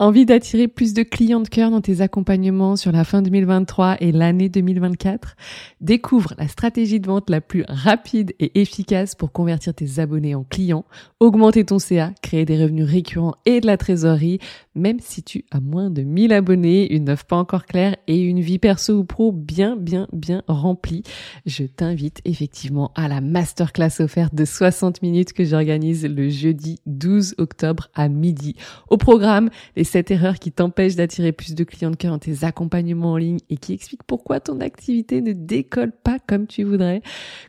Envie d'attirer plus de clients de cœur dans tes accompagnements sur la fin 2023 et l'année 2024 Découvre la stratégie de vente la plus rapide et efficace pour convertir tes abonnés en clients, augmenter ton CA, créer des revenus récurrents et de la trésorerie, même si tu as moins de 1000 abonnés, une offre pas encore claire et une vie perso ou pro bien, bien, bien remplie. Je t'invite effectivement à la masterclass offerte de 60 minutes que j'organise le jeudi 12 octobre à midi. Au programme, les cette erreur qui t'empêche d'attirer plus de clients de cœur dans tes accompagnements en ligne et qui explique pourquoi ton activité ne décolle pas comme tu voudrais.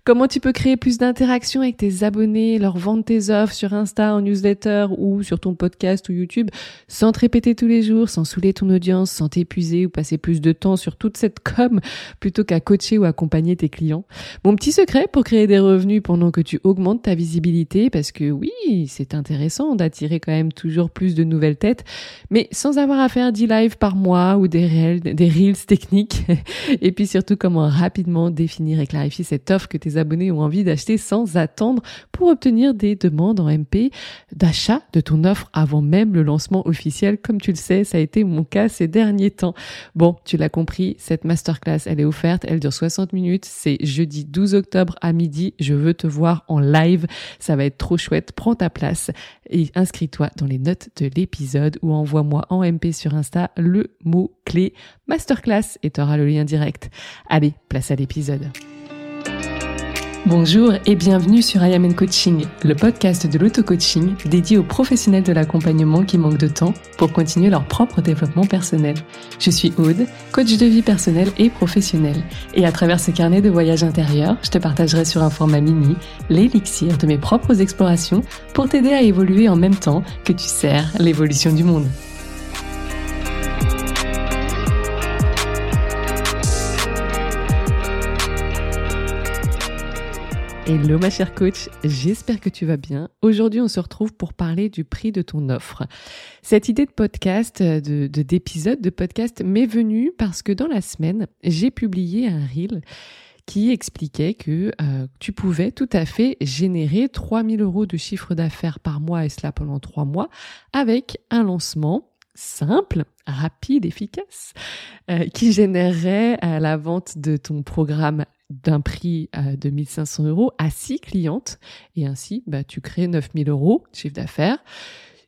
Comment tu peux créer plus d'interactions avec tes abonnés, leur vendre tes offres sur Insta, en newsletter ou sur ton podcast ou YouTube sans te répéter tous les jours, sans saouler ton audience, sans t'épuiser ou passer plus de temps sur toute cette com plutôt qu'à coacher ou accompagner tes clients? Mon petit secret pour créer des revenus pendant que tu augmentes ta visibilité parce que oui, c'est intéressant d'attirer quand même toujours plus de nouvelles têtes, mais sans avoir à faire 10 lives par mois ou des reels, des reels techniques. et puis surtout comment rapidement définir et clarifier cette offre que tes abonnés ont envie d'acheter sans attendre pour obtenir des demandes en MP d'achat de ton offre avant même le lancement officiel. Comme tu le sais, ça a été mon cas ces derniers temps. Bon, tu l'as compris, cette masterclass, elle est offerte, elle dure 60 minutes, c'est jeudi 12 octobre à midi. Je veux te voir en live, ça va être trop chouette. Prends ta place et inscris-toi dans les notes de l'épisode ou envoie moi en MP sur Insta le mot-clé masterclass et tu auras le lien direct. Allez, place à l'épisode. Bonjour et bienvenue sur I Am Coaching, le podcast de l'auto-coaching dédié aux professionnels de l'accompagnement qui manquent de temps pour continuer leur propre développement personnel. Je suis Aude, coach de vie personnelle et professionnelle. Et à travers ce carnet de voyage intérieur, je te partagerai sur un format mini l'élixir de mes propres explorations pour t'aider à évoluer en même temps que tu sers l'évolution du monde. Hello ma chère coach, j'espère que tu vas bien. Aujourd'hui on se retrouve pour parler du prix de ton offre. Cette idée de podcast, de d'épisode de, podcast m'est venue parce que dans la semaine j'ai publié un reel qui expliquait que euh, tu pouvais tout à fait générer 3000 euros de chiffre d'affaires par mois et cela pendant trois mois avec un lancement simple, rapide, efficace, euh, qui générerait à la vente de ton programme d'un prix euh, de 1500 euros à six clientes. Et ainsi bah, tu crées 9000 euros de chiffre d'affaires.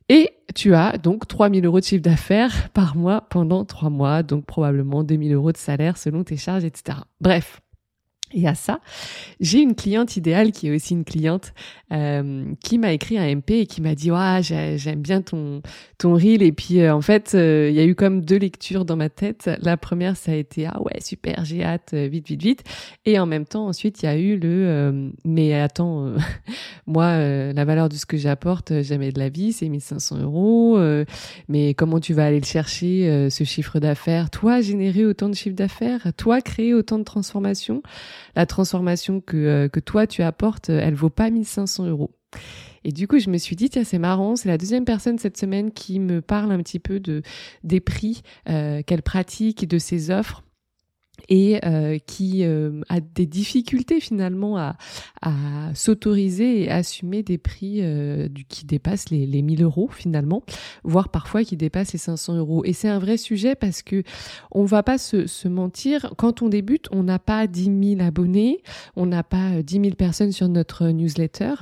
Et tu as donc 3000 euros de chiffre d'affaires par mois pendant trois mois. Donc probablement 2000 euros de salaire selon tes charges etc. Bref, et à ça, j'ai une cliente idéale qui est aussi une cliente euh, qui m'a écrit un MP et qui m'a dit ouais j'aime bien ton ton reel. Et puis euh, en fait euh, il y a eu comme deux lectures dans ma tête. La première ça a été ah ouais super j'ai hâte vite vite vite. Et en même temps ensuite il y a eu le mais attends moi la valeur de ce que j'apporte jamais de la vie c'est 1500 euros mais comment tu vas aller le chercher ce chiffre d'affaires? Toi générer autant de chiffre d'affaires? Toi créer autant de transformations? La transformation que, euh, que toi tu apportes, euh, elle vaut pas 1500 euros. Et du coup, je me suis dit, tiens, c'est marrant, c'est la deuxième personne cette semaine qui me parle un petit peu de des prix euh, qu'elle pratique, de ses offres et euh, qui euh, a des difficultés finalement à, à s'autoriser et assumer des prix euh, qui dépassent les, les 1000 euros finalement, voire parfois qui dépassent les 500 euros. Et c'est un vrai sujet parce que on va pas se, mentir, quand on débute, on n'a pas 10 000 abonnés, on n'a pas 10 000 personnes sur notre newsletter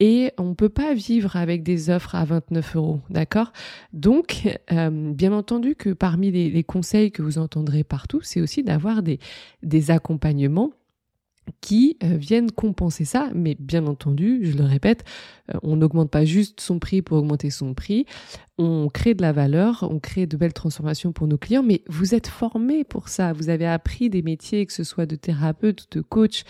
et on peut pas vivre avec des offres à 29 euros, d'accord? Donc, bien entendu que parmi les conseils que vous entendrez partout, c'est aussi d'avoir des, accompagnements qui euh, viennent compenser ça. Mais bien entendu, je le répète, euh, on n'augmente pas juste son prix pour augmenter son prix. On crée de la valeur, on crée de belles transformations pour nos clients, mais vous êtes formé pour ça. Vous avez appris des métiers, que ce soit de thérapeute de coach,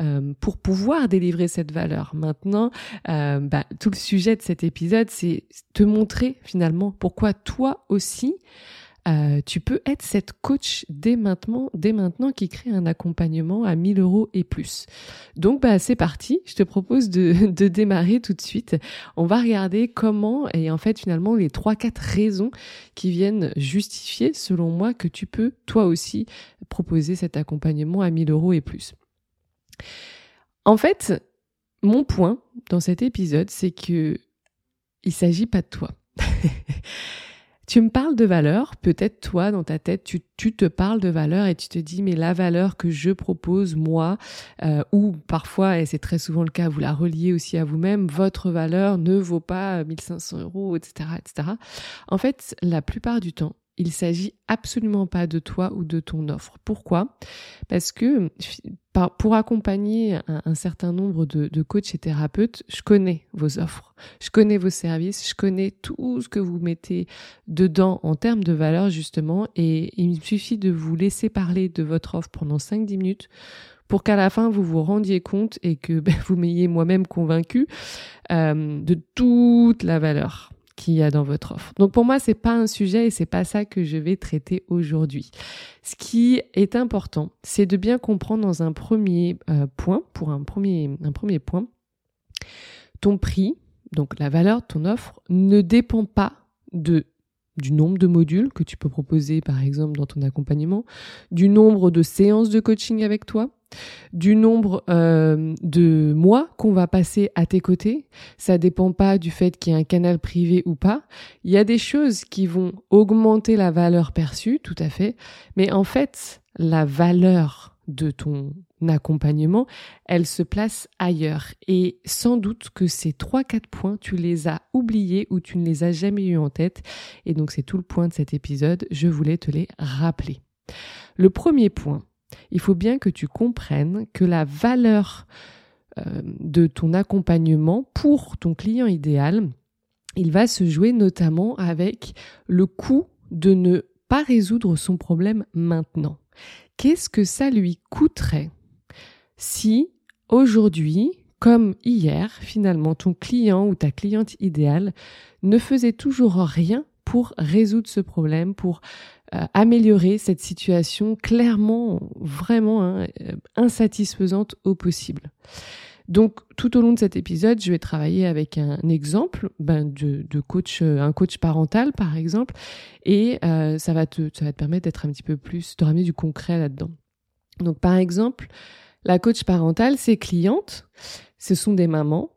euh, pour pouvoir délivrer cette valeur. Maintenant, bah, tout le sujet de cet épisode, c'est te montrer finalement pourquoi toi aussi, euh, tu peux être cette coach dès maintenant, dès maintenant qui crée un accompagnement à 1000 euros et plus. Donc bah c'est parti, je te propose de, démarrer tout de suite. On va regarder comment et en fait finalement les trois quatre raisons qui viennent justifier selon moi que tu peux toi aussi proposer cet accompagnement à 1000 euros et plus. En fait, mon point dans cet épisode, c'est que il s'agit pas de toi. Tu me parles de valeur, peut-être toi dans ta tête, tu, te parles de valeur et tu te dis mais la valeur que je propose moi, euh, ou parfois, et c'est très souvent le cas, vous la reliez aussi à vous-même, votre valeur ne vaut pas 1500 euros, etc., etc. En fait, la plupart du temps, il s'agit absolument pas de toi ou de ton offre. Pourquoi? Parce que pour accompagner un, certain nombre de, coachs et thérapeutes, je connais vos offres, je connais vos services, je connais tout ce que vous mettez dedans en termes de valeur justement, et il me suffit de vous laisser parler de votre offre pendant 5-10 minutes pour qu'à la fin vous vous rendiez compte et que ben, vous m'ayez moi-même convaincu euh, de toute la valeur qu'il y a dans votre offre. Donc pour moi, c'est pas un sujet et c'est pas ça que je vais traiter aujourd'hui. Ce qui est important, c'est de bien comprendre dans un premier euh, point, pour un premier, point, ton prix, donc la valeur de ton offre, ne dépend pas du nombre de modules que tu peux proposer par exemple dans ton accompagnement, du nombre de séances de coaching avec toi, du nombre euh, de mois qu'on va passer à tes côtés. Ça dépend pas du fait qu'il y ait un canal privé ou pas. Il y a des choses qui vont augmenter la valeur perçue, tout à fait. Mais en fait, la valeur de ton accompagnement, elle se place ailleurs. Et sans doute que ces trois, quatre points, tu les as oubliés ou tu ne les as jamais eu en tête. Et donc, c'est tout le point de cet épisode. Je voulais te les rappeler. Le premier point, il faut bien que tu comprennes que la valeur euh, de ton accompagnement pour ton client idéal, il va se jouer notamment avec le coût de ne pas résoudre son problème maintenant. Qu'est-ce que ça lui coûterait si aujourd'hui, comme hier, finalement, ton client ou ta cliente idéale ne faisait toujours rien pour résoudre ce problème, pour améliorer cette situation clairement, vraiment hein, euh, insatisfaisante au possible. Donc, tout au long de cet épisode, je vais travailler avec un exemple ben, de, coach, euh, un coach parental par exemple, et ça va te, ça va te permettre d'être un petit peu plus, de ramener du concret là-dedans. Donc, par exemple, la coach parentale, ses clientes, ce sont des mamans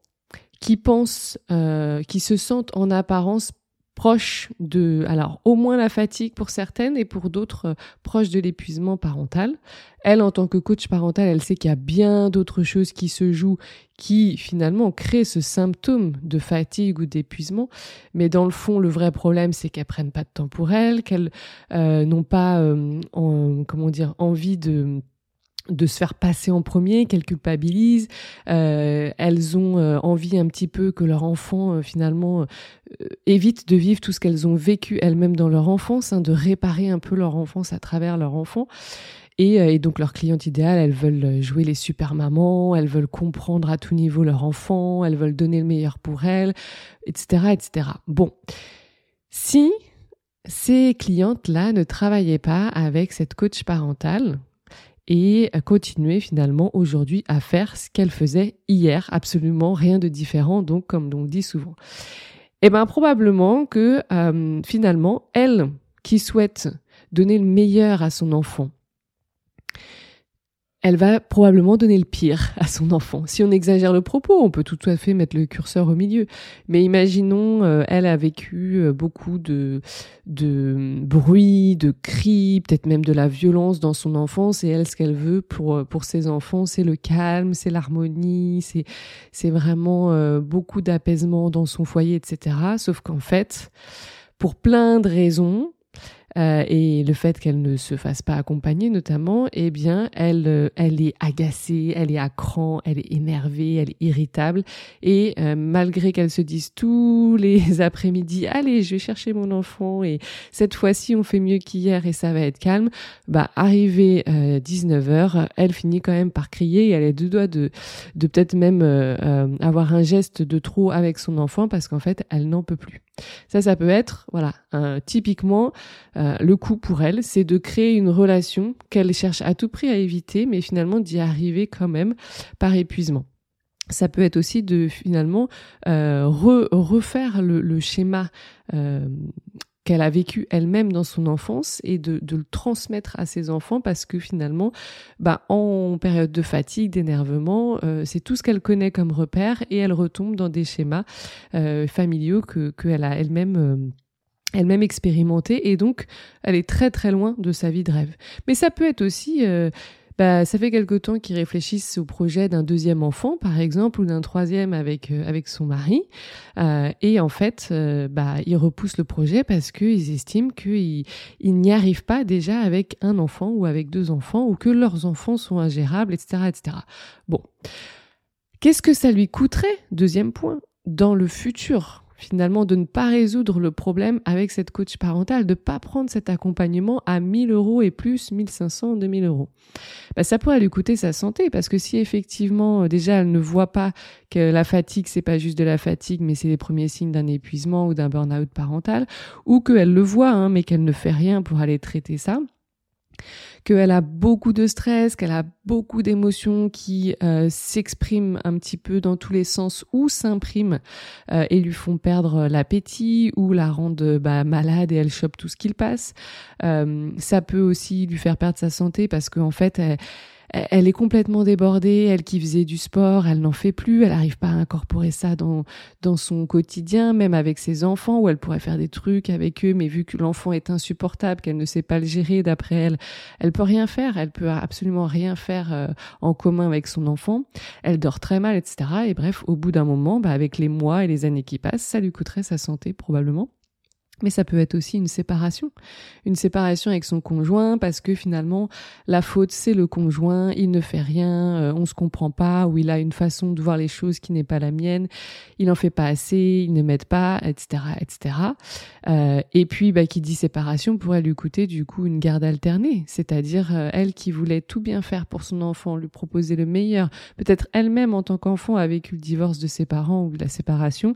qui pensent, euh, qui se sentent en apparence proche de, alors au moins la fatigue pour certaines et pour d'autres euh, proche de l'épuisement parental. Elle, en tant que coach parental, elle sait qu'il y a bien d'autres choses qui se jouent qui finalement créent ce symptôme de fatigue ou d'épuisement. Mais dans le fond, le vrai problème, c'est qu'elles prennent pas de temps pour elles, qu'elles euh, n'ont pas, euh, comment dire, envie de de se faire passer en premier, qu'elles culpabilisent, euh, elles ont euh, envie un petit peu que leur enfant euh, finalement évite de vivre tout ce qu'elles ont vécu elles-mêmes dans leur enfance, hein, de réparer un peu leur enfance à travers leur enfant. Et, donc leur cliente idéale, elles veulent jouer les super mamans, elles veulent comprendre à tout niveau leur enfant, elles veulent donner le meilleur pour elles, etc., etc. Bon, si ces clientes-là ne travaillaient pas avec cette coach parentale, et continuer finalement aujourd'hui à faire ce qu'elle faisait hier, absolument rien de différent, donc comme on dit souvent. Eh bien probablement que euh, finalement, elle qui souhaite donner le meilleur à son enfant, elle va probablement donner le pire à son enfant. Si on exagère le propos, on peut tout à fait mettre le curseur au milieu. Mais imaginons, euh, elle a vécu euh, beaucoup de, de bruit, de cris, peut-être même de la violence dans son enfance. Et elle, ce qu'elle veut pour, euh, pour ses enfants, c'est le calme, c'est l'harmonie, c'est, c'est vraiment beaucoup d'apaisement dans son foyer, etc. Sauf qu'en fait, pour plein de raisons, euh, et le fait qu'elle ne se fasse pas accompagner notamment, eh bien, elle, euh, elle est agacée, elle est à cran, elle est énervée, elle est irritable. Et euh, malgré qu'elle se dise tous les après-midi, allez, je vais chercher mon enfant et cette fois-ci on fait mieux qu'hier et ça va être calme, bah arrivé 19h, elle finit quand même par crier et elle est deux doigts de, de peut-être même avoir un geste de trop avec son enfant parce qu'en fait elle n'en peut plus. Ça, ça peut être, voilà, typiquement euh, le coup pour elle, c'est de créer une relation qu'elle cherche à tout prix à éviter, mais finalement d'y arriver quand même par épuisement. Ça peut être aussi de finalement euh, refaire le, schéma euh, qu'elle a vécu elle-même dans son enfance et de, le transmettre à ses enfants parce que finalement, bah, en période de fatigue, d'énervement, c'est tout ce qu'elle connaît comme repère et elle retombe dans des schémas familiaux que qu'elle a elle-même elle-même expérimentée et donc elle est très très loin de sa vie de rêve. Mais ça peut être aussi euh, bah, ça fait quelque temps qu'ils réfléchissent au projet d'un deuxième enfant, par exemple, ou d'un troisième avec euh, son mari, euh, et en fait, euh, bah, ils repoussent le projet parce qu'ils estiment qu'ils ils, n'y arrivent pas déjà avec un enfant ou avec deux enfants, ou que leurs enfants sont ingérables, etc., etc. Bon, qu'est-ce que ça lui coûterait? Deuxième point, dans le futur finalement de ne pas résoudre le problème avec cette coach parentale, de pas prendre cet accompagnement à 1000 euros et plus, 1500, 2000 euros. Bah, ça pourrait lui coûter sa santé parce que si effectivement euh, déjà elle ne voit pas que la fatigue c'est pas juste de la fatigue mais c'est les premiers signes d'un épuisement ou d'un burn-out parental ou qu'elle le voit hein, mais qu'elle ne fait rien pour aller traiter ça, qu'elle a beaucoup de stress, qu'elle a beaucoup d'émotions qui euh, s'expriment un petit peu dans tous les sens ou s'impriment euh, et lui font perdre l'appétit ou la rendent bah, malade et elle chope tout ce qu'il passe. Euh, ça peut aussi lui faire perdre sa santé parce qu'en fait, elle est complètement débordée, elle qui faisait du sport, elle n'en fait plus, elle n'arrive pas à incorporer ça dans, dans son quotidien, même avec ses enfants, où elle pourrait faire des trucs avec eux, mais vu que l'enfant est insupportable, qu'elle ne sait pas le gérer d'après elle, elle peut rien faire, elle peut absolument rien faire euh, en commun avec son enfant, elle dort très mal, etc. Et bref, au bout d'un moment, bah, avec les mois et les années qui passent, ça lui coûterait sa santé probablement. Mais ça peut être aussi une séparation. Une séparation avec son conjoint parce que finalement, la faute, c'est le conjoint, il ne fait rien, euh, on se comprend pas, ou il a une façon de voir les choses qui n'est pas la mienne, il en fait pas assez, il ne m'aide pas, etc., etc. Euh, et puis, bah, qui dit séparation pourrait lui coûter du coup une garde alternée. C'est-à-dire, euh, elle qui voulait tout bien faire pour son enfant, lui proposer le meilleur, peut-être elle-même en tant qu'enfant a vécu le divorce de ses parents ou la séparation,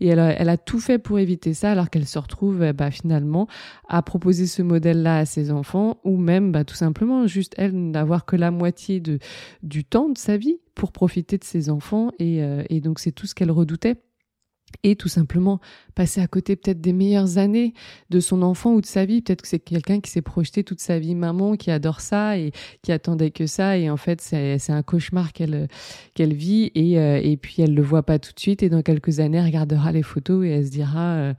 et elle a, elle a tout fait pour éviter ça alors qu'elle se retrouve bah, finalement à proposer ce modèle-là à ses enfants ou même bah, tout simplement juste elle n'avoir que la moitié du temps de sa vie pour profiter de ses enfants et, euh, et donc c'est tout ce qu'elle redoutait et tout simplement passer à côté peut-être des meilleures années de son enfant ou de sa vie. Peut-être que c'est quelqu'un qui s'est projeté toute sa vie maman, qui adore ça et qui attendait que ça. Et en fait, c'est un cauchemar qu'elle vit et, euh, et puis elle le voit pas tout de suite. Et dans quelques années, elle regardera les photos et elle se dira... Euh,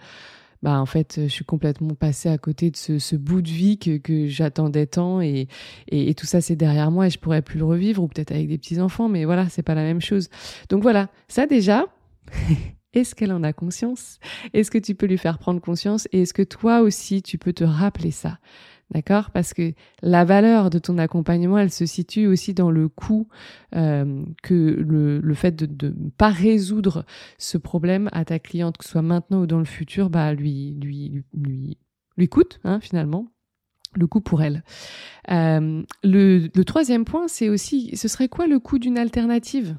bah en fait je suis complètement passée à côté de ce, bout de vie que, j'attendais tant et, et, tout ça c'est derrière moi et je pourrais plus le revivre ou peut-être avec des petits enfants mais voilà c'est pas la même chose. Donc voilà ça déjà Est-ce qu'elle en a conscience? Est-ce que tu peux lui faire prendre conscience? Et est-ce que toi aussi, tu peux te rappeler ça? D'accord? Parce que la valeur de ton accompagnement, elle se situe aussi dans le coût euh, que le, le fait de ne pas résoudre ce problème à ta cliente, que ce soit maintenant ou dans le futur, bah lui lui lui lui coûte hein, finalement le coût pour elle. Euh, le, le troisième point, c'est aussi, ce serait quoi le coût d'une alternative?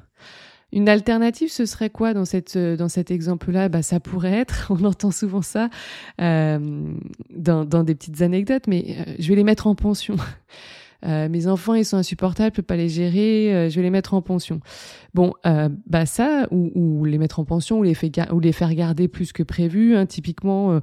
Une alternative, ce serait quoi dans cette euh, dans cet exemple-là? Bah, ça pourrait être, on entend souvent ça euh, dans, des petites anecdotes, mais euh, je vais les mettre en pension. Euh, mes enfants ils sont insupportables, je peux pas les gérer, euh, je vais les mettre en pension. Bon, euh, bah ça ou, ou, les mettre en pension ou les, faire garder plus que prévu. Hein, typiquement,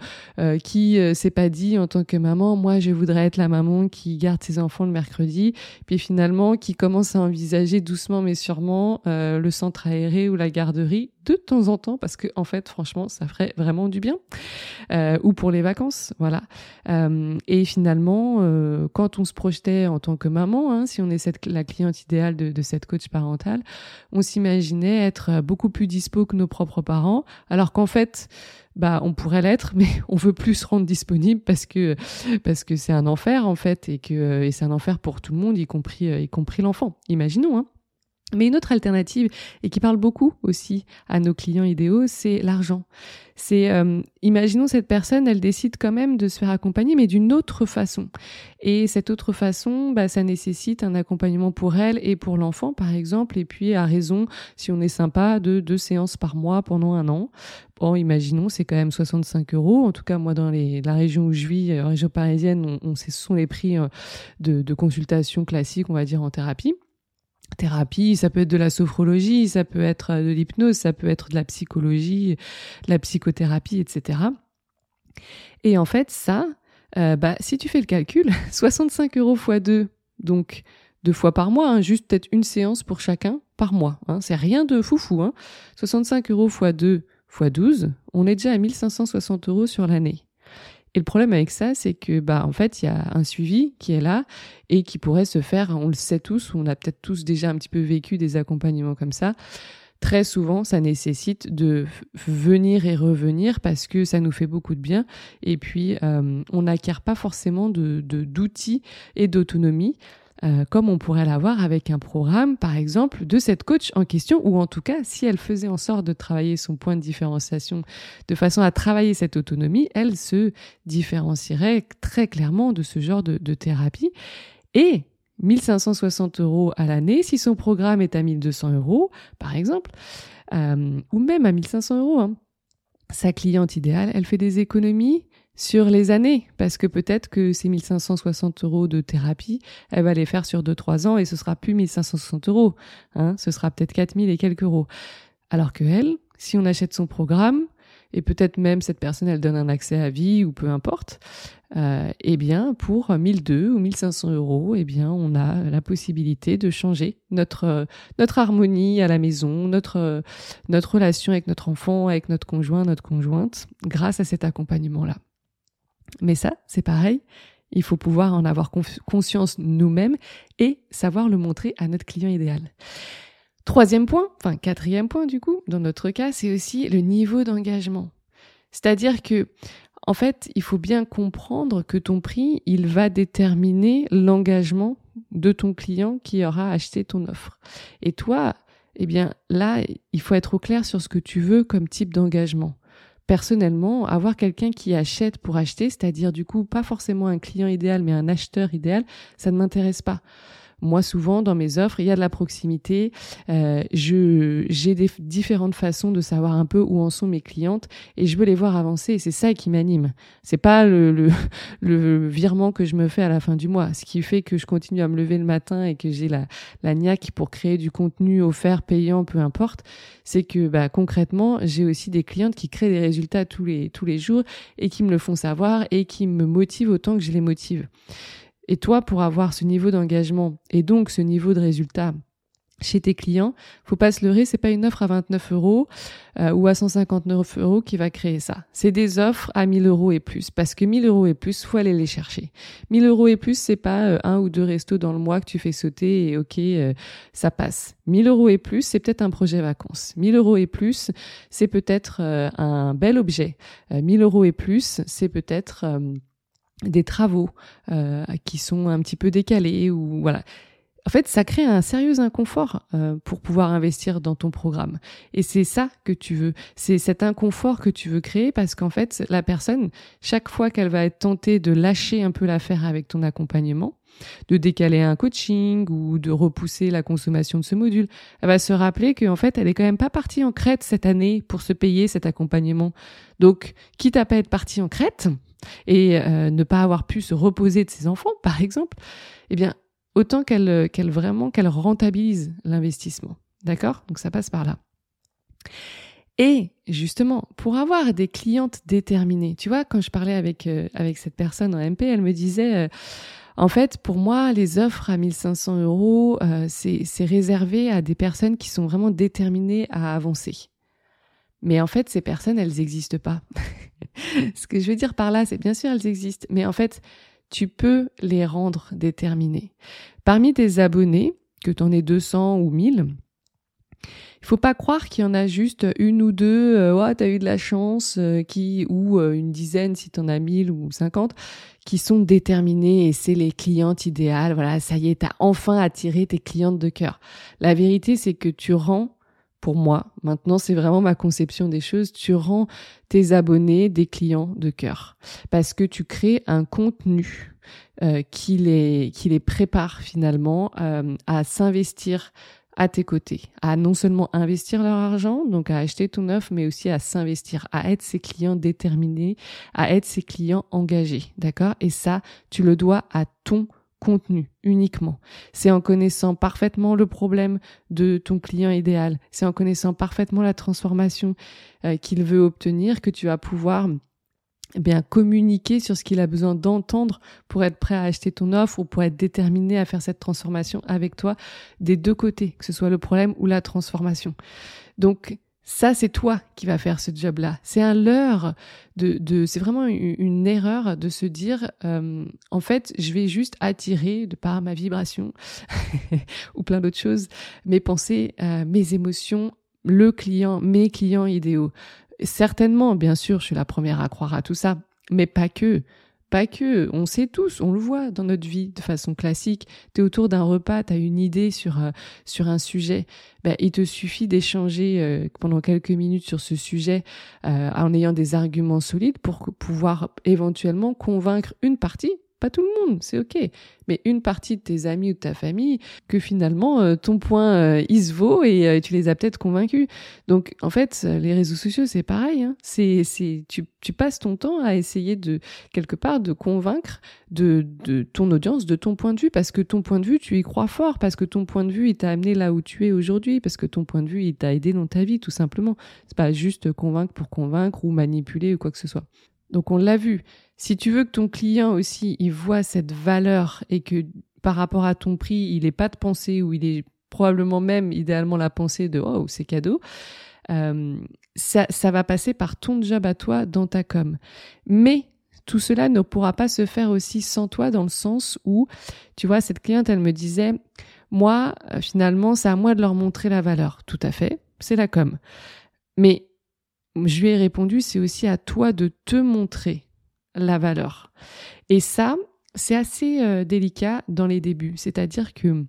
qui s'est pas dit en tant que maman, moi je voudrais être la maman qui garde ses enfants le mercredi, puis finalement qui commence à envisager doucement mais sûrement le centre aéré ou la garderie de temps en temps parce que en fait franchement ça ferait vraiment du bien euh, ou pour les vacances voilà euh, et finalement euh, quand on se projetait en tant que maman hein, si on est la cliente idéale de, de cette coach parentale on s'imaginait être beaucoup plus dispo que nos propres parents alors qu'en fait bah on pourrait l'être mais on veut plus se rendre disponible parce que parce que c'est un enfer en fait et que et c'est un enfer pour tout le monde y compris y compris l'enfant. Imaginons hein mais une autre alternative, et qui parle beaucoup aussi à nos clients idéaux, c'est l'argent. C'est, euh, imaginons cette personne, elle décide quand même de se faire accompagner, mais d'une autre façon. Et cette autre façon, bah, ça nécessite un accompagnement pour elle et pour l'enfant, par exemple, et puis à raison, si on est sympa, de deux séances par mois pendant un an. Bon, imaginons, c'est quand même 65 euros. En tout cas, moi, dans les, la région où je vis, euh, région parisienne, on, on, ce sont les prix euh, de, de consultation classiques, on va dire, en thérapie thérapie, ça peut être de la sophrologie, ça peut être de l'hypnose, ça peut être de la psychologie, de la psychothérapie, etc. Et en fait, ça, euh, bah, si tu fais le calcul, 65 euros x 2, donc deux fois par mois, hein, juste peut-être une séance pour chacun par mois. Hein, c'est rien de foufou. Hein. 65 euros x 2 x 12, on est déjà à 1560 euros sur l'année. Et le problème avec ça, c'est que bah en fait, il y a un suivi qui est là et qui pourrait se faire, on le sait tous, on a peut-être tous déjà un petit peu vécu des accompagnements comme ça. Très souvent, ça nécessite de venir et revenir parce que ça nous fait beaucoup de bien. Et puis, euh, on n'acquiert pas forcément de d'outils et d'autonomie. Euh, comme on pourrait l'avoir avec un programme, par exemple, de cette coach en question, ou en tout cas, si elle faisait en sorte de travailler son point de différenciation de façon à travailler cette autonomie, elle se différencierait très clairement de ce genre de, thérapie. Et 1560 euros à l'année, si son programme est à 1200 euros, par exemple, euh, ou même à 1500 euros, hein, sa cliente idéale, elle fait des économies sur les années, parce que peut-être que ces 1560 euros de thérapie, elle va les faire sur 2-3 ans et ce sera plus 1560 euros, hein, ce sera peut-être 4000 et quelques euros. Alors que elle, si on achète son programme, et peut-être même cette personne, elle donne un accès à vie ou peu importe, euh, eh bien, pour 1002 ou 1500 euros, eh bien, on a la possibilité de changer notre, notre harmonie à la maison, notre, notre relation avec notre enfant, avec notre conjoint, notre conjointe, grâce à cet accompagnement-là. Mais ça, c'est pareil. Il faut pouvoir en avoir conscience nous-mêmes et savoir le montrer à notre client idéal. Troisième point, enfin quatrième point du coup, dans notre cas, c'est aussi le niveau d'engagement. C'est-à-dire que, en fait, il faut bien comprendre que ton prix, il va déterminer l'engagement de ton client qui aura acheté ton offre. Et toi, eh bien, là, il faut être au clair sur ce que tu veux comme type d'engagement personnellement, avoir quelqu'un qui achète pour acheter, c'est-à-dire du coup pas forcément un client idéal, mais un acheteur idéal, ça ne m'intéresse pas. Moi, souvent, dans mes offres, il y a de la proximité. Euh, je j'ai des différentes façons de savoir un peu où en sont mes clientes et je veux les voir avancer. Et c'est ça qui m'anime. C'est pas le, le, le, virement que je me fais à la fin du mois. Ce qui fait que je continue à me lever le matin et que j'ai la, la niaque pour créer du contenu offert, payant, peu importe. C'est que bah, concrètement, j'ai aussi des clientes qui créent des résultats tous les tous les jours et qui me le font savoir et qui me motivent autant que je les motive. Et toi, pour avoir ce niveau d'engagement et donc ce niveau de résultat chez tes clients, faut pas se leurrer, c'est pas une offre à 29 euros euh, ou à 159 euros qui va créer ça. C'est des offres à 1000 euros et plus, parce que 1000 euros et plus, faut aller les chercher. 1000 euros et plus, c'est pas euh, un ou deux restos dans le mois que tu fais sauter et ok, euh, ça passe. 1000 euros et plus, c'est peut-être un projet vacances. 1000 euros et plus, c'est peut-être un bel objet. 1000 euros et plus, c'est peut-être des travaux euh, qui sont un petit peu décalés ou voilà. En fait, ça crée un sérieux inconfort euh, pour pouvoir investir dans ton programme. Et c'est ça que tu veux. C'est cet inconfort que tu veux créer parce qu'en fait, la personne, chaque fois qu'elle va être tentée de lâcher un peu l'affaire avec ton accompagnement, de décaler un coaching ou de repousser la consommation de ce module, elle va se rappeler qu'en fait, elle est quand même pas partie en crête cette année pour se payer cet accompagnement. Donc, quitte à pas être partie en crête, et euh, ne pas avoir pu se reposer de ses enfants, par exemple, eh bien, autant qu'elle qu'elle vraiment qu'elle rentabilise l'investissement. D'accord? Donc ça passe par là. Et justement, pour avoir des clientes déterminées, tu vois, quand je parlais avec euh, avec cette personne en MP, elle me disait, euh, en fait, pour moi, les offres à 1500 euros, c'est réservé à des personnes qui sont vraiment déterminées à avancer. Mais en fait, ces personnes, elles n'existent pas. Ce que je veux dire par là, c'est bien sûr, elles existent, mais en fait, tu peux les rendre déterminées. Parmi tes abonnés, que tu en aies 200 ou 1000, il faut pas croire qu'il y en a juste une ou deux, euh, ouais, t'as eu de la chance, euh, qui ou euh, une dizaine si t'en as 1000 ou 50, qui sont déterminés et c'est les clientes idéales. Voilà, ça y est, t'as enfin attiré tes clientes de cœur. La vérité, c'est que tu rends pour moi. Maintenant, c'est vraiment ma conception des choses. Tu rends tes abonnés des clients de cœur parce que tu crées un contenu euh, qui les qui les prépare finalement euh, à s'investir à tes côtés, à non seulement investir leur argent, donc à acheter ton offre, mais aussi à s'investir, à être ses clients déterminés, à être ses clients engagés, d'accord? Et ça, tu le dois à ton contenu uniquement. C'est en connaissant parfaitement le problème de ton client idéal, c'est en connaissant parfaitement la transformation euh, qu'il veut obtenir que tu vas pouvoir eh bien communiquer sur ce qu'il a besoin d'entendre pour être prêt à acheter ton offre ou pour être déterminé à faire cette transformation avec toi des deux côtés, que ce soit le problème ou la transformation. Donc Ça, c'est toi qui vas faire ce job-là. C'est un leurre de, de c'est vraiment une, erreur de se dire, euh, en fait, je vais juste attirer de par ma vibration ou plein d'autres choses, mes pensées, euh, mes émotions, le client, mes clients idéaux. Certainement, bien sûr, je suis la première à croire à tout ça, mais pas que. Pas que, on sait tous, on le voit dans notre vie de façon classique. Tu es autour d'un repas, tu as une idée sur, euh, sur un sujet. Ben, il te suffit d'échanger euh, pendant quelques minutes sur ce sujet euh, en ayant des arguments solides pour pouvoir éventuellement convaincre une partie pas tout le monde, c'est ok, mais une partie de tes amis ou de ta famille que finalement euh, ton point euh, il se vaut et euh, tu les as peut-être convaincus. Donc en fait, les réseaux sociaux c'est pareil, hein. c'est c'est tu, tu passes ton temps à essayer de quelque part de convaincre de de ton audience de ton point de vue parce que ton point de vue tu y crois fort parce que ton point de vue il t'a amené là où tu es aujourd'hui parce que ton point de vue il t'a aidé dans ta vie tout simplement. C'est pas juste convaincre pour convaincre ou manipuler ou quoi que ce soit. Donc on l'a vu. Si tu veux que ton client aussi, il voit cette valeur et que par rapport à ton prix, il n'ait pas de pensée ou il est probablement même idéalement la pensée de oh c'est cadeau, euh, ça, ça va passer par ton job à toi dans ta com. Mais tout cela ne pourra pas se faire aussi sans toi dans le sens où, tu vois, cette cliente, elle me disait, moi, euh, finalement, c'est à moi de leur montrer la valeur. Tout à fait, c'est la com. Mais je lui ai répondu, c'est aussi à toi de te montrer la valeur. Et ça, c'est assez euh, délicat dans les débuts. C'est-à-dire que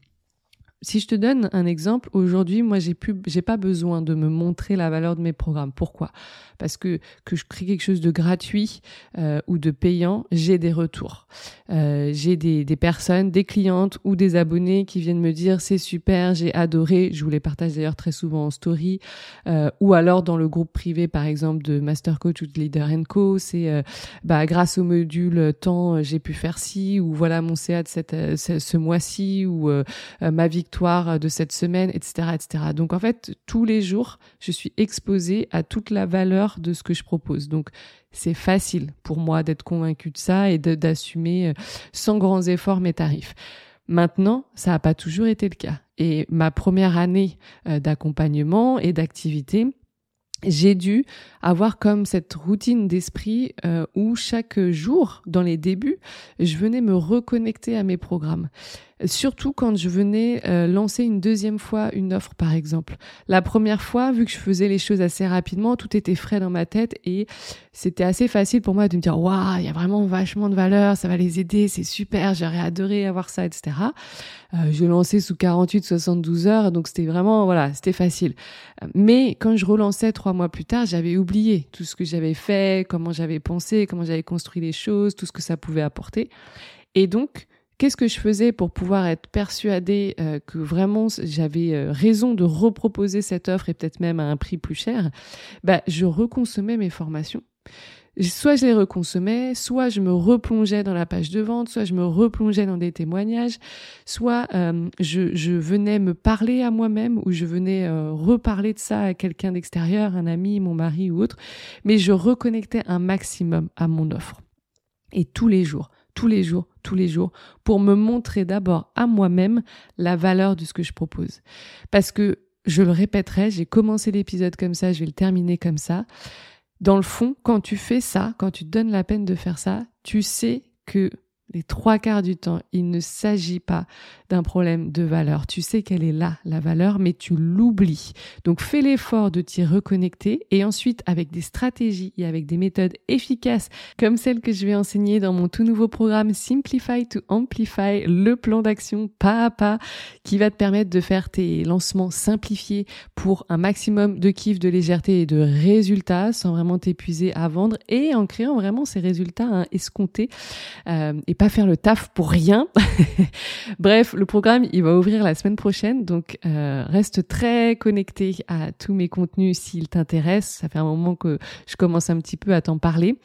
si je te donne un exemple, aujourd'hui, moi, j'ai plus, j'ai pas besoin de me montrer la valeur de mes programmes. Pourquoi? Parce que que je crée quelque chose de gratuit euh, ou de payant, j'ai des retours. Euh, j'ai des, des personnes, des clientes ou des abonnés qui viennent me dire c'est super, j'ai adoré. Je vous les partage d'ailleurs très souvent en story euh, ou alors dans le groupe privé, par exemple de Master Coach ou de Leader Co. C'est bah grâce au module temps, j'ai pu faire ci ou voilà mon CA de cette ce, ce mois-ci ou ma vie de cette semaine, etc., etc. Donc en fait, tous les jours, je suis exposée à toute la valeur de ce que je propose. Donc c'est facile pour moi d'être convaincue de ça et d'assumer euh, sans grands efforts mes tarifs. Maintenant, ça n'a pas toujours été le cas. Et ma première année euh, d'accompagnement et d'activité, j'ai dû avoir comme cette routine d'esprit euh, où chaque jour, dans les débuts, je venais me reconnecter à mes programmes. Surtout quand je venais euh, lancer une deuxième fois une offre, par exemple. La première fois, vu que je faisais les choses assez rapidement, tout était frais dans ma tête et c'était assez facile pour moi de me dire waouh, il y a vraiment vachement de valeur, ça va les aider, c'est super, j'aurais adoré avoir ça, etc. Euh, je lançais sous 48-72 heures, donc c'était vraiment voilà, c'était facile. Mais quand je relançais trois mois plus tard, j'avais oublié tout ce que j'avais fait, comment j'avais pensé, comment j'avais construit les choses, tout ce que ça pouvait apporter. Et donc, Qu'est-ce que je faisais pour pouvoir être persuadée euh, que vraiment j'avais euh, raison de reproposer cette offre et peut-être même à un prix plus cher? Bah, Je reconsommais mes formations. Soit je les reconsommais, soit je me replongeais dans la page de vente, soit je me replongeais dans des témoignages, soit euh, je, je, venais me parler à moi-même ou je venais reparler de ça à quelqu'un d'extérieur, un ami, mon mari ou autre, mais je reconnectais un maximum à mon offre. Et tous les jours, tous les jours, tous les jours, pour me montrer d'abord à moi-même la valeur de ce que je propose. Parce que, je le répéterai, j'ai commencé l'épisode comme ça, je vais le terminer comme ça. Dans le fond, quand tu fais ça, quand tu te donnes la peine de faire ça, tu sais que les trois quarts du temps, il ne s'agit pas d'un problème de valeur. Tu sais qu'elle est là, la valeur, mais tu l'oublies. Donc fais l'effort de t'y reconnecter et ensuite avec des stratégies et avec des méthodes efficaces comme celles que je vais enseigner dans mon tout nouveau programme Simplify to Amplify, le plan d'action pas à pas qui va te permettre de faire tes lancements simplifiés pour un maximum de kiff, de légèreté et de résultats sans vraiment t'épuiser à vendre et en créant vraiment ces résultats escomptés euh, pas faire le taf pour rien. Bref, le programme, il va ouvrir la semaine prochaine, donc euh, reste très connecté à tous mes contenus s'il t'intéresse. Ça fait un moment que je commence un petit peu à t'en parler.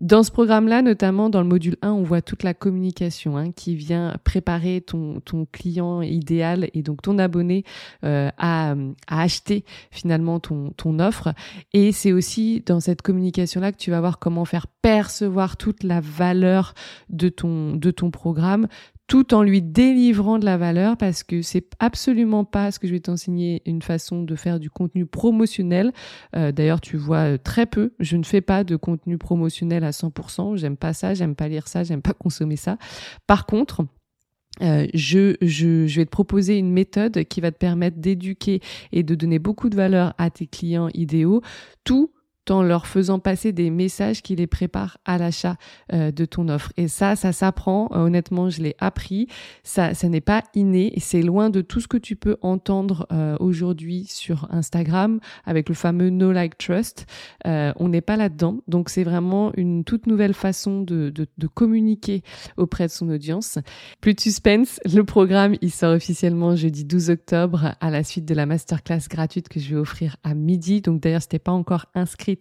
Dans ce programme-là, notamment dans le module 1, on voit toute la communication hein, qui vient préparer ton, ton client idéal et donc ton abonné euh, à, à, acheter finalement ton, ton offre. Et c'est aussi dans cette communication-là que tu vas voir comment faire percevoir toute la valeur de ton, de ton programme tout en lui délivrant de la valeur parce que c'est absolument pas ce que je vais t'enseigner une façon de faire du contenu promotionnel. Euh, d'ailleurs, tu vois très peu. Je ne fais pas de contenu promotionnel à 100%. J'aime pas ça, j'aime pas lire ça, j'aime pas consommer ça. Par contre, euh, je, je, je, vais te proposer une méthode qui va te permettre d'éduquer et de donner beaucoup de valeur à tes clients idéaux, tout en leur faisant passer des messages qui les préparent à l'achat euh, de ton offre. Et ça, ça s'apprend. Euh, honnêtement, je l'ai appris. Ça, ça n'est pas inné c'est loin de tout ce que tu peux entendre euh, aujourd'hui sur Instagram avec le fameux No Like Trust. on n'est pas là-dedans. Donc, c'est vraiment une toute nouvelle façon de, de, de, communiquer auprès de son audience. Plus de suspense, le programme, il sort officiellement jeudi 12 octobre à la suite de la masterclass gratuite que je vais offrir à midi. Donc, d'ailleurs, si t'es pas encore inscrit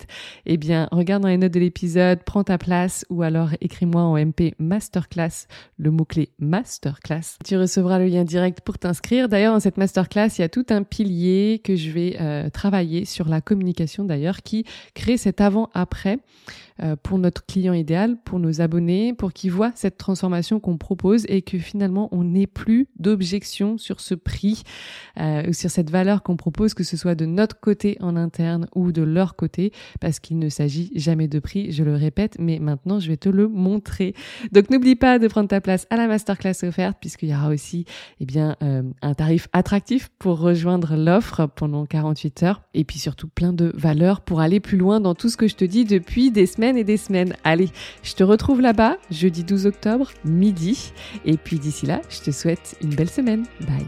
eh bien, regarde dans les notes de l'épisode, prends ta place ou alors écris-moi en MP Masterclass, le mot-clé Masterclass. Tu recevras le lien direct pour t'inscrire. D'ailleurs, dans cette Masterclass, il y a tout un pilier que je vais euh, travailler sur la communication d'ailleurs qui crée cet avant-après. Euh, pour notre client idéal, pour nos abonnés, pour qu'ils voient cette transformation qu'on propose et que finalement on n'ait plus d'objection sur ce prix euh, ou sur cette valeur qu'on propose, que ce soit de notre côté en interne ou de leur côté, parce qu'il ne s'agit jamais de prix, je le répète, mais maintenant je vais te le montrer. Donc n'oublie pas de prendre ta place à la masterclass offerte, puisqu'il y aura aussi eh bien, euh, un tarif attractif pour rejoindre l'offre pendant 48 heures, et puis surtout plein de valeurs pour aller plus loin dans tout ce que je te dis depuis des et des semaines. Allez, je te retrouve là-bas jeudi 12 octobre, midi. Et puis d'ici là, je te souhaite une belle semaine. Bye.